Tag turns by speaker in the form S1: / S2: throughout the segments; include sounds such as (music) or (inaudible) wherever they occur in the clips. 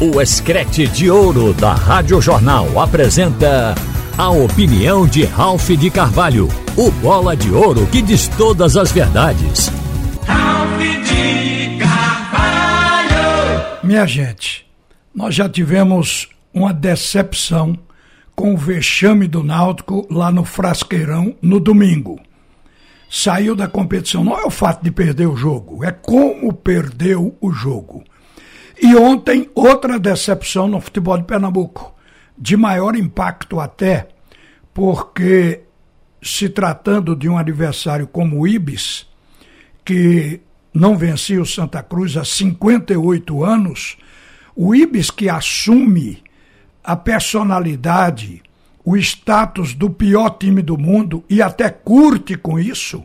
S1: O Escrete de Ouro da Rádio Jornal apresenta a opinião de Ralph de Carvalho, o bola de ouro que diz todas as verdades.
S2: Ralph de Carvalho!
S3: Minha gente, nós já tivemos uma decepção com o vexame do Náutico lá no Frasqueirão no domingo. Saiu da competição. Não é o fato de perder o jogo, é como perdeu o jogo. E ontem, outra decepção no futebol de Pernambuco, de maior impacto até, porque se tratando de um adversário como o Ibis, que não vencia o Santa Cruz há 58 anos, o Ibis que assume a personalidade, o status do pior time do mundo e até curte com isso,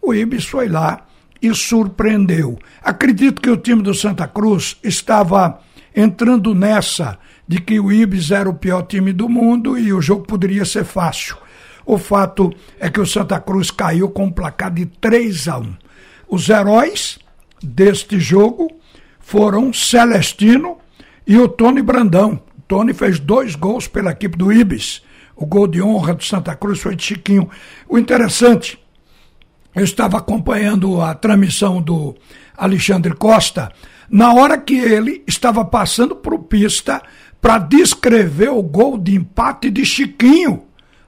S3: o Ibis foi lá e surpreendeu. Acredito que o time do Santa Cruz estava entrando nessa de que o Ibis era o pior time do mundo e o jogo poderia ser fácil. O fato é que o Santa Cruz caiu com um placar de 3 a 1. Os heróis deste jogo foram Celestino e o Tony Brandão. Tony fez dois gols pela equipe do Ibis. O gol de honra do Santa Cruz foi de Chiquinho. O interessante, eu estava acompanhando a transmissão do Alexandre Costa, na hora que ele estava passando por pista para descrever o gol de empate de Chiquinho.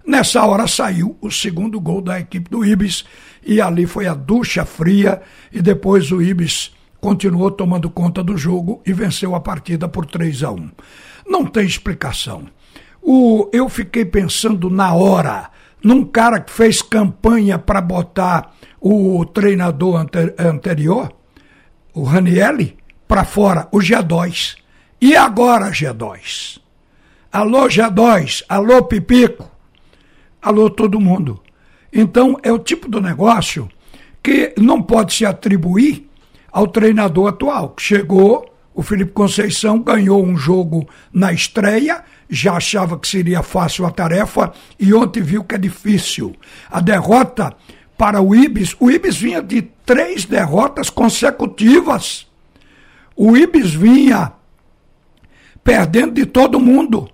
S3: Nessa hora saiu o segundo gol da equipe do Ibis e ali foi a ducha fria e depois o Ibis continuou tomando conta do jogo e venceu a partida por 3 a 1. Não tem explicação. O, eu fiquei pensando na hora, num cara que fez campanha para botar o treinador ante, anterior, o Ranielli, para fora, o G2. E agora, G2? Alô, G2, alô, Pipico, alô, todo mundo. Então, é o tipo do negócio que não pode se atribuir ao treinador atual, que chegou o Felipe Conceição ganhou um jogo na estreia, já achava que seria fácil a tarefa e ontem viu que é difícil. A derrota para o Ibis, o Ibis vinha de três derrotas consecutivas. O Ibis vinha perdendo de todo mundo.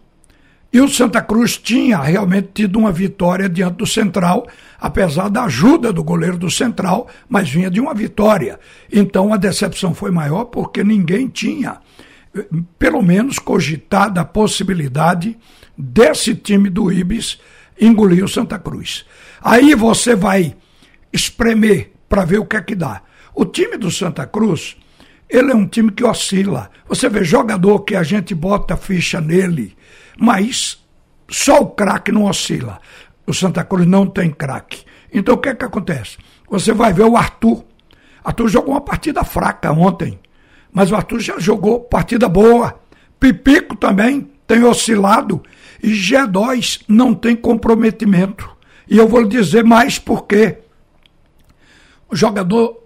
S3: E o Santa Cruz tinha realmente tido uma vitória diante do Central, apesar da ajuda do goleiro do Central, mas vinha de uma vitória. Então a decepção foi maior porque ninguém tinha, pelo menos, cogitado a possibilidade desse time do Ibis engolir o Santa Cruz. Aí você vai espremer para ver o que é que dá. O time do Santa Cruz, ele é um time que oscila. Você vê jogador que a gente bota ficha nele mas só o craque não oscila. O Santa Cruz não tem craque. Então o que é que acontece? Você vai ver o Arthur. Arthur jogou uma partida fraca ontem, mas o Arthur já jogou partida boa. Pipico também tem oscilado e G2 não tem comprometimento. E eu vou lhe dizer mais por quê. O jogador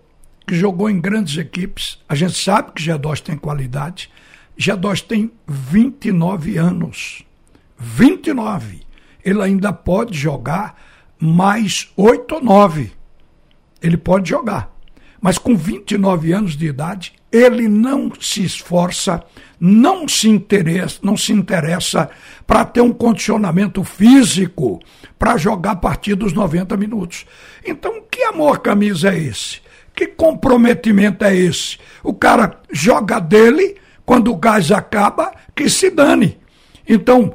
S3: que jogou em grandes equipes, a gente sabe que G2 tem qualidade, G2 tem 29 anos. 29. Ele ainda pode jogar mais 8 ou 9. Ele pode jogar. Mas com 29 anos de idade, ele não se esforça, não se interessa, não se interessa para ter um condicionamento físico para jogar a partir dos 90 minutos. Então, que amor camisa é esse? Que comprometimento é esse? O cara joga dele quando o gás acaba, que se dane. Então,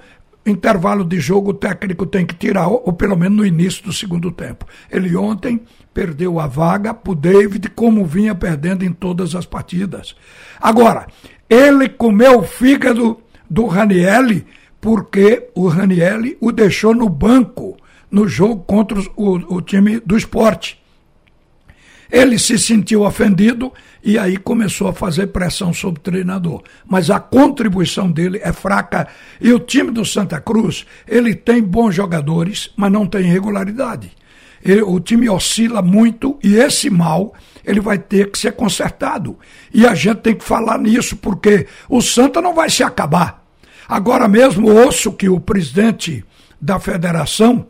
S3: intervalo de jogo, o técnico tem que tirar, ou, pelo menos no início do segundo tempo. Ele ontem perdeu a vaga para o David, como vinha perdendo em todas as partidas. Agora, ele comeu o fígado do Ranielli, porque o Ranielli o deixou no banco no jogo contra o, o time do esporte. Ele se sentiu ofendido e aí começou a fazer pressão sobre o treinador. Mas a contribuição dele é fraca. E o time do Santa Cruz, ele tem bons jogadores, mas não tem regularidade. Ele, o time oscila muito e esse mal ele vai ter que ser consertado. E a gente tem que falar nisso, porque o Santa não vai se acabar. Agora mesmo ouço que o presidente da federação,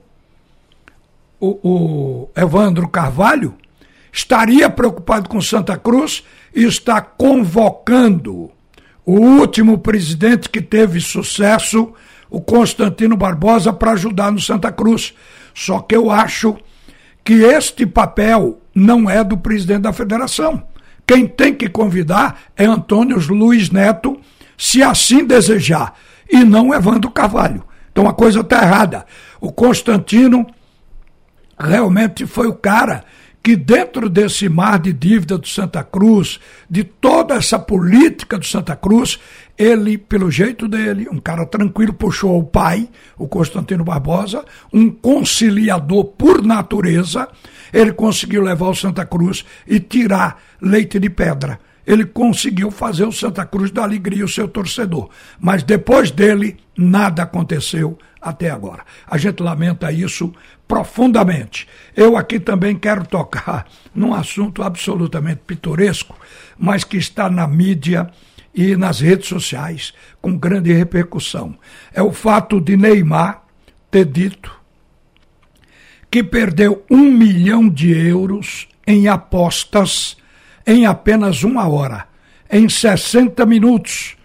S3: o, o Evandro Carvalho, estaria preocupado com Santa Cruz e está convocando o último presidente que teve sucesso, o Constantino Barbosa, para ajudar no Santa Cruz. Só que eu acho que este papel não é do presidente da federação. Quem tem que convidar é Antônio Luiz Neto, se assim desejar, e não Evandro Carvalho. Então a coisa está errada. O Constantino realmente foi o cara que dentro desse mar de dívida do Santa Cruz, de toda essa política do Santa Cruz, ele, pelo jeito dele, um cara tranquilo, puxou o pai, o Constantino Barbosa, um conciliador por natureza, ele conseguiu levar o Santa Cruz e tirar leite de pedra. Ele conseguiu fazer o Santa Cruz da alegria o seu torcedor. Mas depois dele, nada aconteceu até agora. A gente lamenta isso profundamente. Eu aqui também quero tocar (laughs) num assunto absolutamente pitoresco, mas que está na mídia e nas redes sociais com grande repercussão. É o fato de Neymar ter dito que perdeu um milhão de euros em apostas em apenas uma hora, em 60 minutos.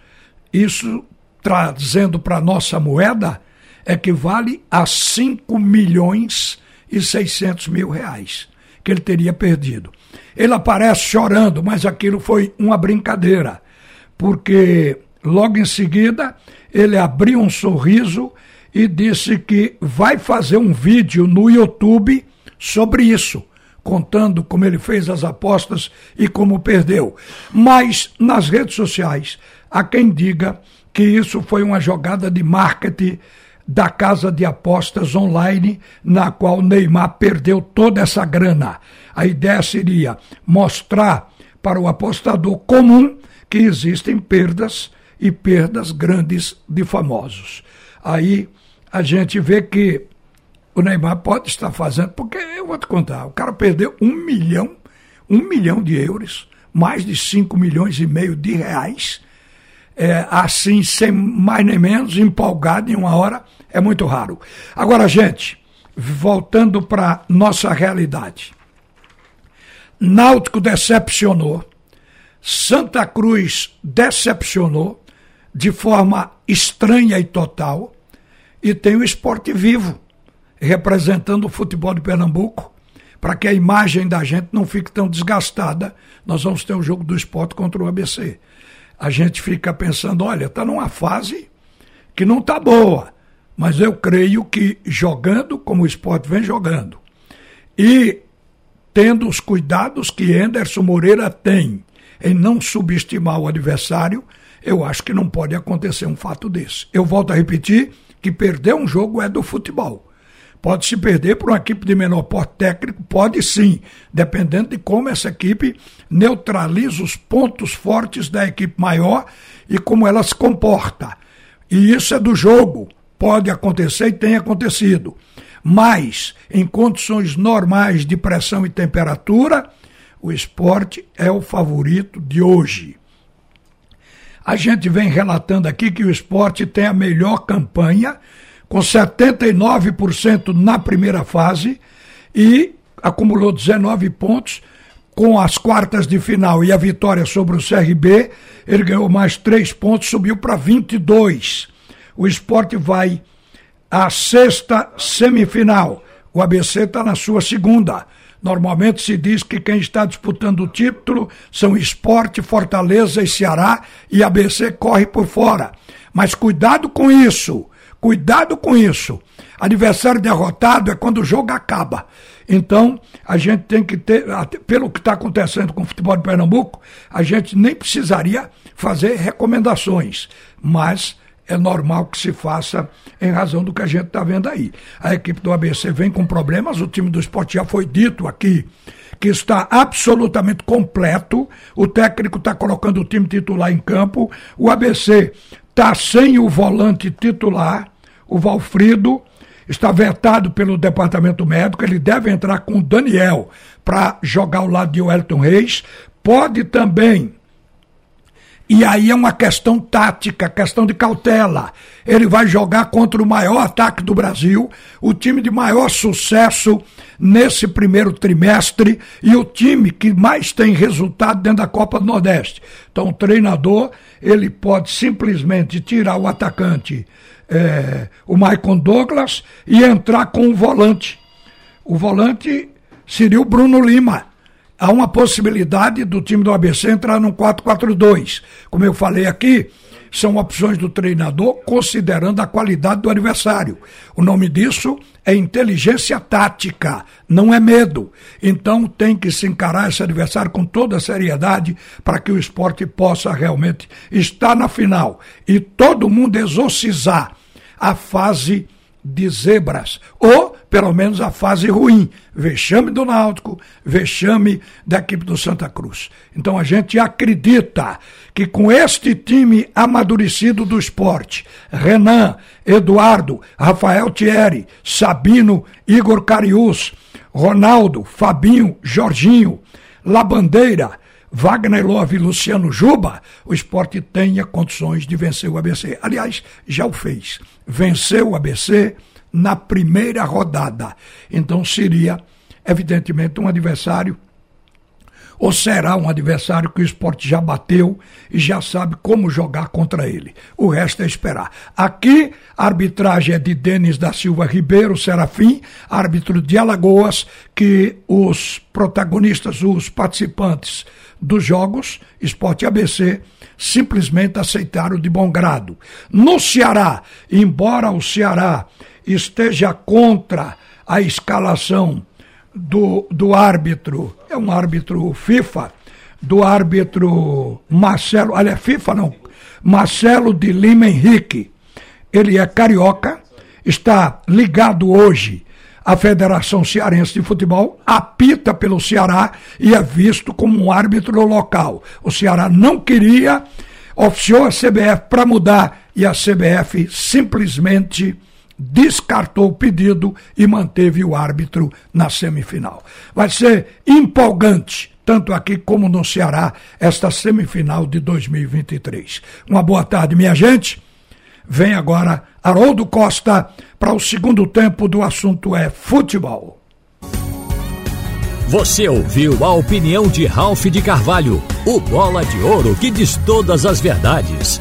S3: Isso trazendo para nossa moeda equivale a 5 milhões e 600 mil reais que ele teria perdido. Ele aparece chorando, mas aquilo foi uma brincadeira, porque logo em seguida ele abriu um sorriso e disse que vai fazer um vídeo no YouTube sobre isso, contando como ele fez as apostas e como perdeu. Mas nas redes sociais, há quem diga que isso foi uma jogada de marketing da casa de apostas online, na qual Neymar perdeu toda essa grana. A ideia seria mostrar para o apostador comum que existem perdas e perdas grandes de famosos. Aí a gente vê que o Neymar pode estar fazendo, porque eu vou te contar, o cara perdeu um milhão, um milhão de euros, mais de cinco milhões e meio de reais, é, assim, sem mais nem menos, empolgado em uma hora, é muito raro. Agora, gente, voltando para nossa realidade. Náutico decepcionou, Santa Cruz decepcionou de forma estranha e total, e tem o esporte vivo, representando o futebol de Pernambuco, para que a imagem da gente não fique tão desgastada. Nós vamos ter o jogo do esporte contra o ABC. A gente fica pensando, olha, está numa fase que não está boa. Mas eu creio que jogando como o esporte vem jogando e tendo os cuidados que Anderson Moreira tem em não subestimar o adversário, eu acho que não pode acontecer um fato desse. Eu volto a repetir que perder um jogo é do futebol. Pode se perder por uma equipe de menor porte técnico? Pode sim, dependendo de como essa equipe neutraliza os pontos fortes da equipe maior e como ela se comporta. E isso é do jogo pode acontecer e tem acontecido. Mas, em condições normais de pressão e temperatura, o esporte é o favorito de hoje. A gente vem relatando aqui que o esporte tem a melhor campanha, com 79% na primeira fase e acumulou 19 pontos. Com as quartas de final e a vitória sobre o CRB, ele ganhou mais 3 pontos, subiu para 22 o esporte vai à sexta semifinal. O ABC está na sua segunda. Normalmente se diz que quem está disputando o título são Esporte, Fortaleza e Ceará e ABC corre por fora. Mas cuidado com isso, cuidado com isso. Adversário derrotado é quando o jogo acaba. Então, a gente tem que ter, pelo que está acontecendo com o futebol de Pernambuco, a gente nem precisaria fazer recomendações, mas é normal que se faça em razão do que a gente está vendo aí. A equipe do ABC vem com problemas, o time do esporte já foi dito aqui que está absolutamente completo, o técnico está colocando o time titular em campo, o ABC está sem o volante titular, o Valfrido, está vetado pelo departamento médico, ele deve entrar com o Daniel para jogar ao lado de Wellington Reis, pode também E aí é uma questão tática, questão de cautela. Ele vai jogar contra o maior ataque do Brasil, o time de maior sucesso nesse primeiro trimestre e o time que mais tem resultado dentro da Copa do Nordeste. Então, o treinador ele pode simplesmente tirar o atacante, é, o Maicon Douglas, e entrar com o volante. O volante seria o Bruno Lima há uma possibilidade do time do ABC entrar no 4-4-2. Como eu falei aqui, são opções do treinador considerando a qualidade do adversário. O nome disso é inteligência tática, não é medo. Então tem que se encarar esse adversário com toda a seriedade para que o esporte possa realmente estar na final e todo mundo exorcizar a fase de zebras, ou pelo menos a fase ruim, vexame do Náutico, vexame da equipe do Santa Cruz. Então a gente acredita que com este time amadurecido do esporte, Renan, Eduardo, Rafael Thierry, Sabino, Igor Carius, Ronaldo, Fabinho, Jorginho, Labandeira, Wagner Love e Luciano Juba, o esporte tenha condições de vencer o ABC. Aliás, já o fez. Venceu o ABC na primeira rodada. Então seria, evidentemente, um adversário ou será um adversário que o esporte já bateu e já sabe como jogar contra ele. O resto é esperar. Aqui, a arbitragem é de Denis da Silva Ribeiro Serafim, árbitro de Alagoas, que os protagonistas, os participantes dos jogos, Esporte ABC, simplesmente aceitaram de bom grado. No Ceará, embora o Ceará esteja contra a escalação do, do árbitro, é um árbitro FIFA, do árbitro Marcelo, olha, FIFA não, Marcelo de Lima Henrique. Ele é carioca, está ligado hoje à Federação Cearense de Futebol, apita pelo Ceará e é visto como um árbitro local. O Ceará não queria, oficiou a CBF para mudar e a CBF simplesmente descartou o pedido e manteve o árbitro na semifinal. Vai ser empolgante, tanto aqui como no Ceará, esta semifinal de 2023. Uma boa tarde, minha gente. Vem agora Haroldo Costa para o segundo tempo do assunto é futebol.
S1: Você ouviu a opinião de Ralph de Carvalho, o bola de ouro que diz todas as verdades.